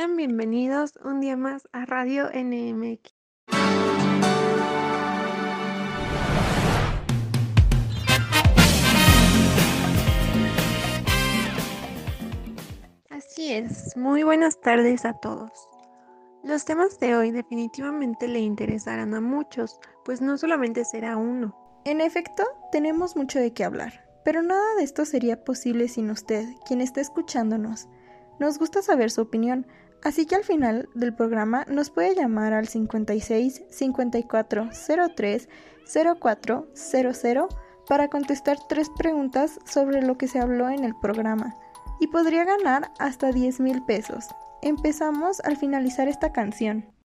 Sean bienvenidos un día más a Radio NMX. Así es, muy buenas tardes a todos. Los temas de hoy definitivamente le interesarán a muchos, pues no solamente será uno. En efecto, tenemos mucho de qué hablar, pero nada de esto sería posible sin usted, quien está escuchándonos. Nos gusta saber su opinión, así que al final del programa nos puede llamar al 56 54 03 04 00 para contestar tres preguntas sobre lo que se habló en el programa y podría ganar hasta 10 mil pesos. Empezamos al finalizar esta canción.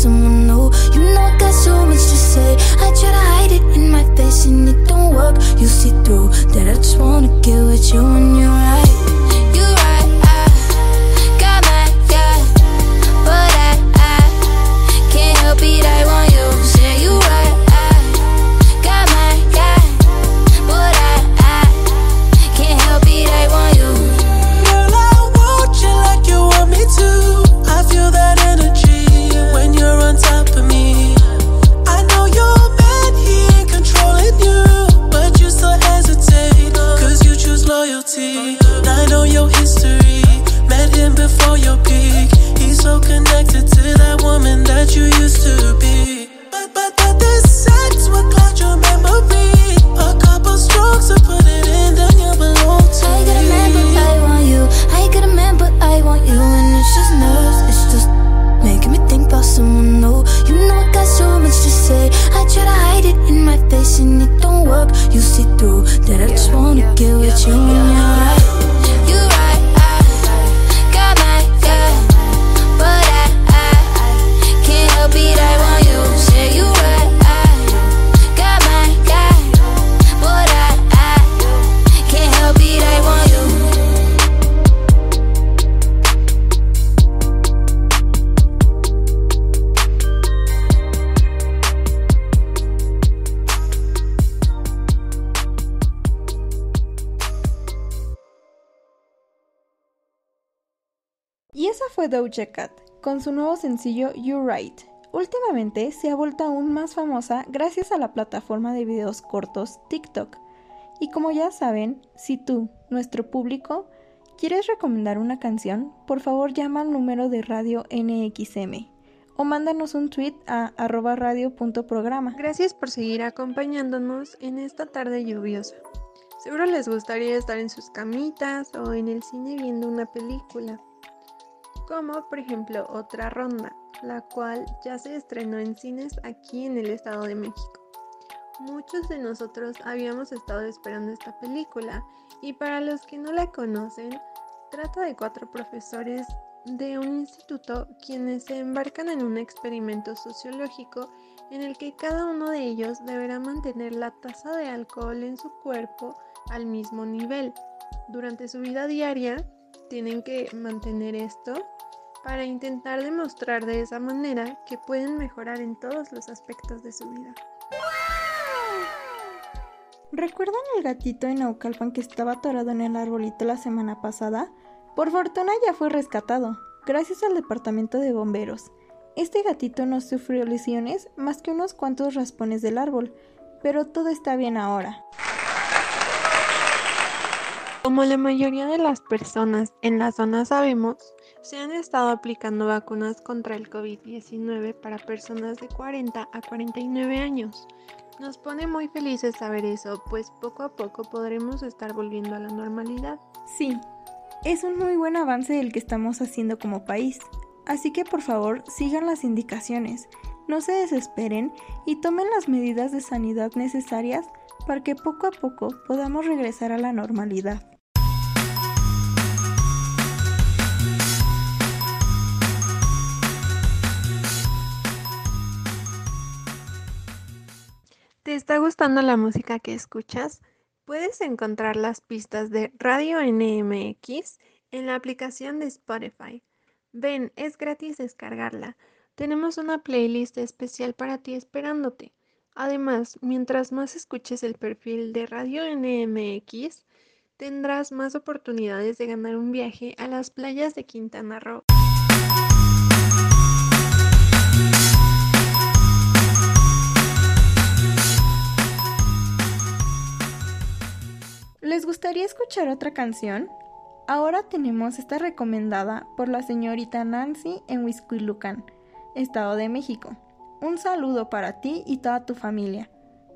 someone know You know I got so much to say. I try to hide it in my face and it don't work. You see through that I just wanna get with you and you. Doja Cat con su nuevo sencillo You Right. Últimamente se ha vuelto aún más famosa gracias a la plataforma de videos cortos TikTok. Y como ya saben, si tú, nuestro público, quieres recomendar una canción, por favor llama al número de radio NXM o mándanos un tweet a arroba radio.programa. Gracias por seguir acompañándonos en esta tarde lluviosa. Seguro les gustaría estar en sus camitas o en el cine viendo una película como por ejemplo Otra Ronda, la cual ya se estrenó en cines aquí en el Estado de México. Muchos de nosotros habíamos estado esperando esta película y para los que no la conocen, trata de cuatro profesores de un instituto quienes se embarcan en un experimento sociológico en el que cada uno de ellos deberá mantener la tasa de alcohol en su cuerpo al mismo nivel. Durante su vida diaria tienen que mantener esto para intentar demostrar de esa manera que pueden mejorar en todos los aspectos de su vida. ¿Recuerdan el gatito en Naucalpan que estaba atorado en el arbolito la semana pasada? Por fortuna ya fue rescatado, gracias al departamento de bomberos. Este gatito no sufrió lesiones más que unos cuantos raspones del árbol, pero todo está bien ahora. Como la mayoría de las personas en la zona sabemos, se han estado aplicando vacunas contra el COVID-19 para personas de 40 a 49 años. Nos pone muy felices saber eso, pues poco a poco podremos estar volviendo a la normalidad. Sí, es un muy buen avance el que estamos haciendo como país. Así que por favor sigan las indicaciones, no se desesperen y tomen las medidas de sanidad necesarias para que poco a poco podamos regresar a la normalidad. ¿Te está gustando la música que escuchas? Puedes encontrar las pistas de Radio NMX en la aplicación de Spotify. Ven, es gratis descargarla. Tenemos una playlist especial para ti esperándote. Además, mientras más escuches el perfil de Radio NMX, tendrás más oportunidades de ganar un viaje a las playas de Quintana Roo. ¿Les gustaría escuchar otra canción? Ahora tenemos esta recomendada por la señorita Nancy en Huizquilucan, Estado de México. Un saludo para ti y toda tu familia.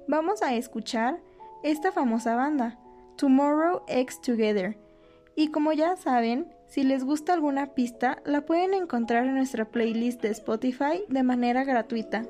Vamos a escuchar esta famosa banda, Tomorrow X Together. Y como ya saben, si les gusta alguna pista, la pueden encontrar en nuestra playlist de Spotify de manera gratuita.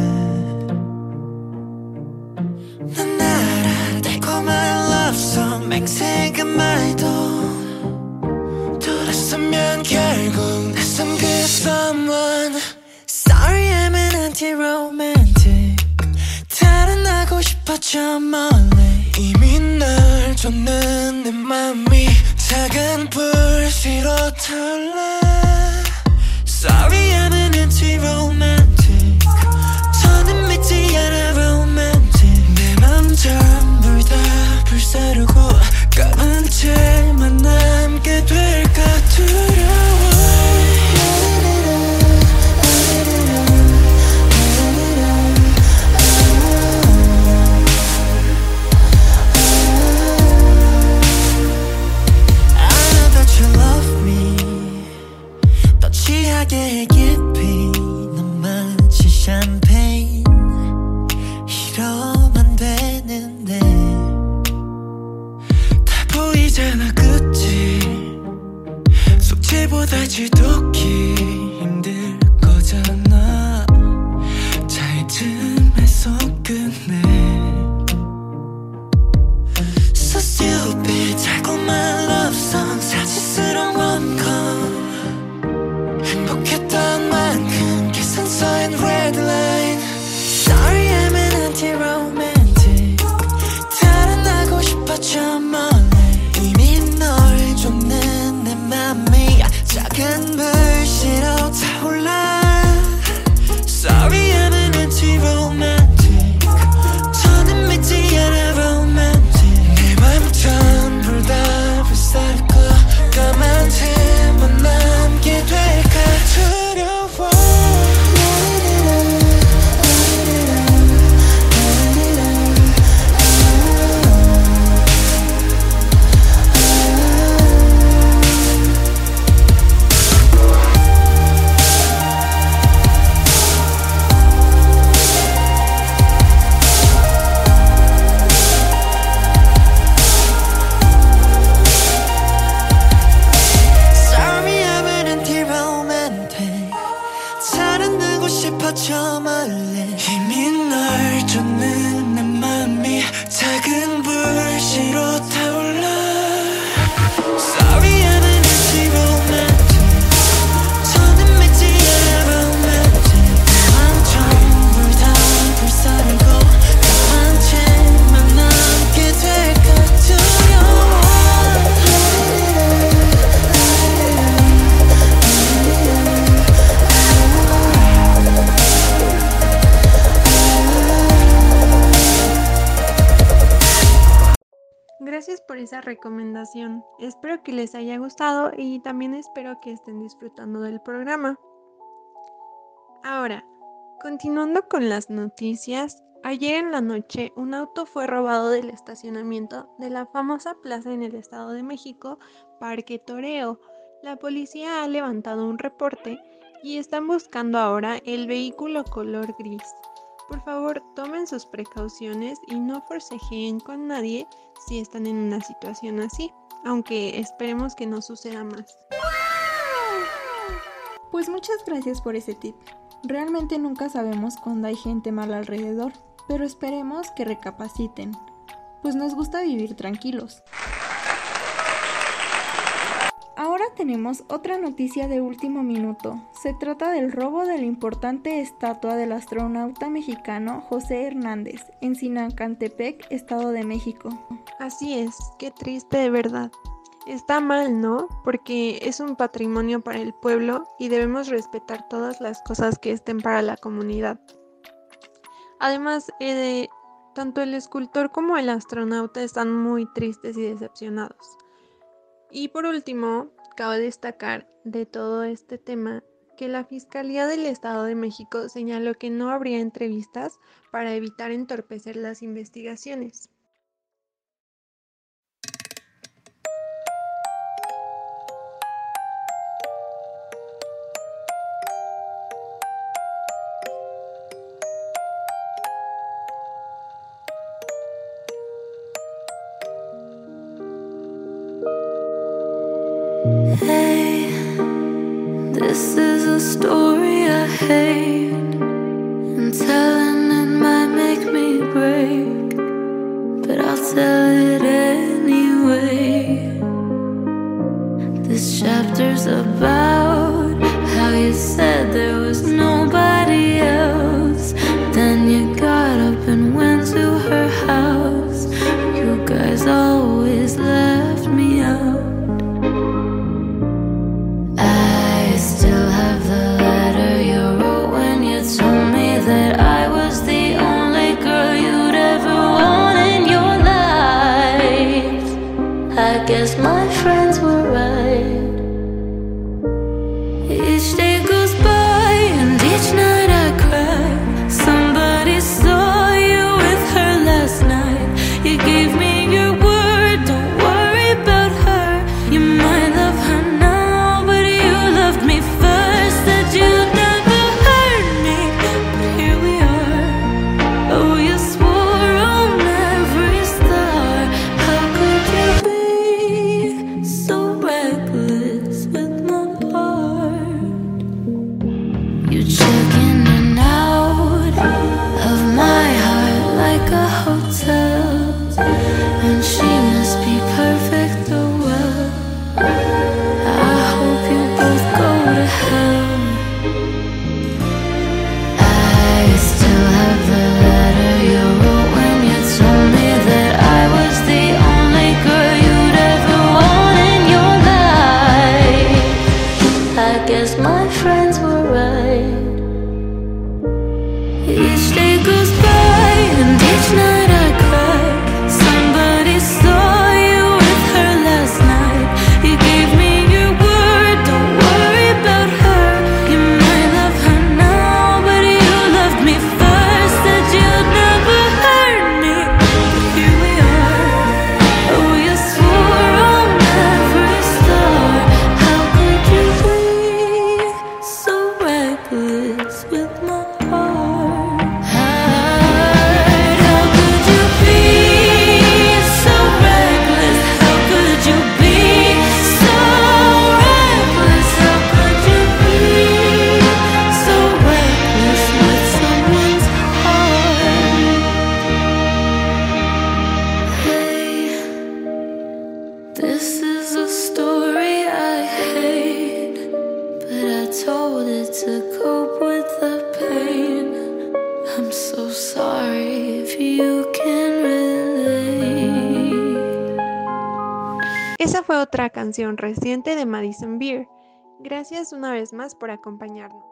An anti-romantic 달아나고 싶어져 멀리 이미 널 줬는 내 맘이 작은 불씨로 탈래 Sorry I'm an anti-romantic 이제나 끝이 속지보다 지독히 Gracias por esa recomendación. Espero que les haya gustado y también espero que estén disfrutando del programa. Ahora, continuando con las noticias, ayer en la noche un auto fue robado del estacionamiento de la famosa plaza en el Estado de México, Parque Toreo. La policía ha levantado un reporte y están buscando ahora el vehículo color gris. Por favor, tomen sus precauciones y no forcejeen con nadie si están en una situación así, aunque esperemos que no suceda más. Pues muchas gracias por ese tip. Realmente nunca sabemos cuándo hay gente mala alrededor, pero esperemos que recapaciten, pues nos gusta vivir tranquilos. Ahora tenemos otra noticia de último minuto. Se trata del robo de la importante estatua del astronauta mexicano José Hernández en Sinacantepec, Estado de México. Así es, qué triste de verdad. Está mal, ¿no? Porque es un patrimonio para el pueblo y debemos respetar todas las cosas que estén para la comunidad. Además, eh, tanto el escultor como el astronauta están muy tristes y decepcionados. Y por último, cabe destacar de todo este tema que la Fiscalía del Estado de México señaló que no habría entrevistas para evitar entorpecer las investigaciones. This is a story I hate and telling it might make me break, but I'll tell it anyway. This chapter's about how you said there otra canción reciente de Madison Beer. Gracias una vez más por acompañarnos.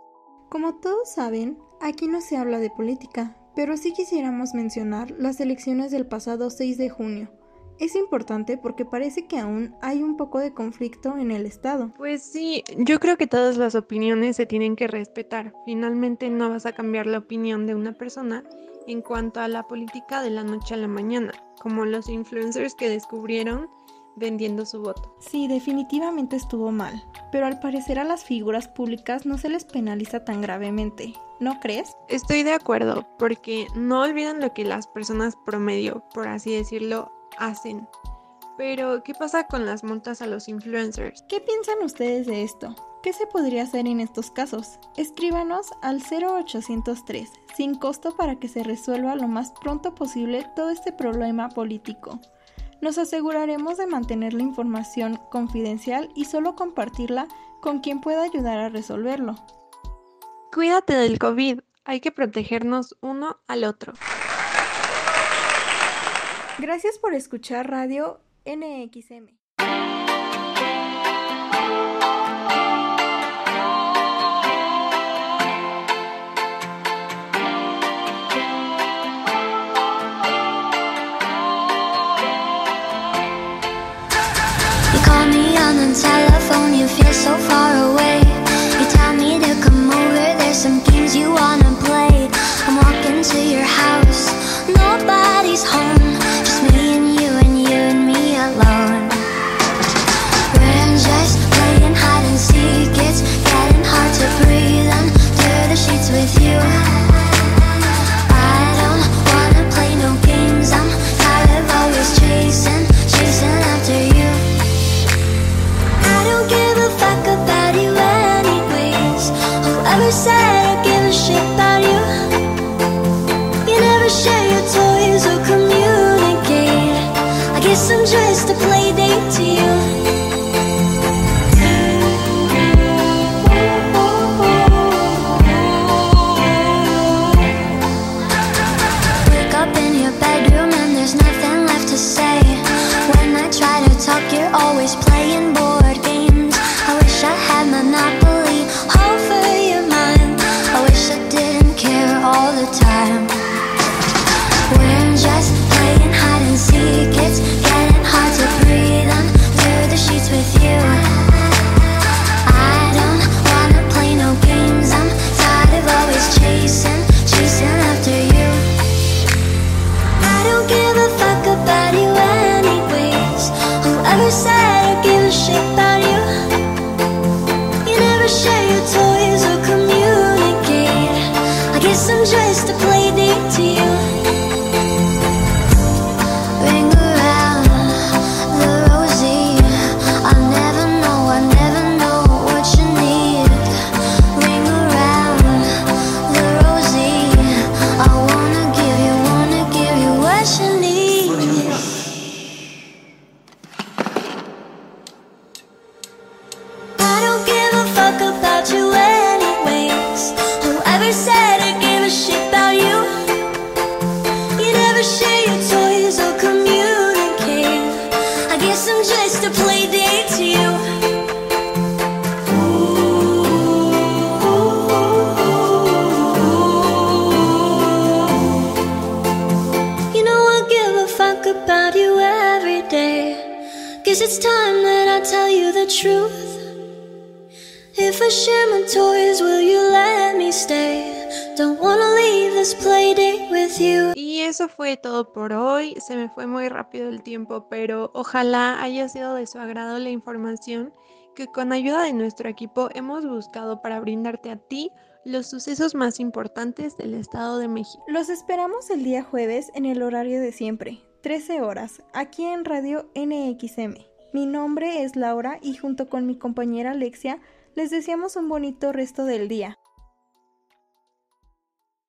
Como todos saben, aquí no se habla de política, pero sí quisiéramos mencionar las elecciones del pasado 6 de junio. Es importante porque parece que aún hay un poco de conflicto en el Estado. Pues sí, yo creo que todas las opiniones se tienen que respetar. Finalmente no vas a cambiar la opinión de una persona en cuanto a la política de la noche a la mañana, como los influencers que descubrieron vendiendo su voto. Sí, definitivamente estuvo mal, pero al parecer a las figuras públicas no se les penaliza tan gravemente, ¿no crees? Estoy de acuerdo, porque no olvidan lo que las personas promedio, por así decirlo, hacen. Pero, ¿qué pasa con las multas a los influencers? ¿Qué piensan ustedes de esto? ¿Qué se podría hacer en estos casos? Escríbanos al 0803, sin costo para que se resuelva lo más pronto posible todo este problema político. Nos aseguraremos de mantener la información confidencial y solo compartirla con quien pueda ayudar a resolverlo. Cuídate del COVID, hay que protegernos uno al otro. Gracias por escuchar Radio NXM. Call me on the telephone, you feel so far away. You tell me to come over, there's some games you wanna play. I'm walking to your house, nobody's home, I it's time that I tell you the truth. If I share my toys, will you let me stay? Don't wanna leave this play date with you. Y eso fue todo por hoy. Se me fue muy rápido el tiempo, pero ojalá haya sido de su agrado la información que con ayuda de nuestro equipo hemos buscado para brindarte a ti los sucesos más importantes del Estado de México. Los esperamos el día jueves en el horario de siempre, 13 horas, aquí en Radio NXM. Mi nombre es Laura y junto con mi compañera Alexia les deseamos un bonito resto del día.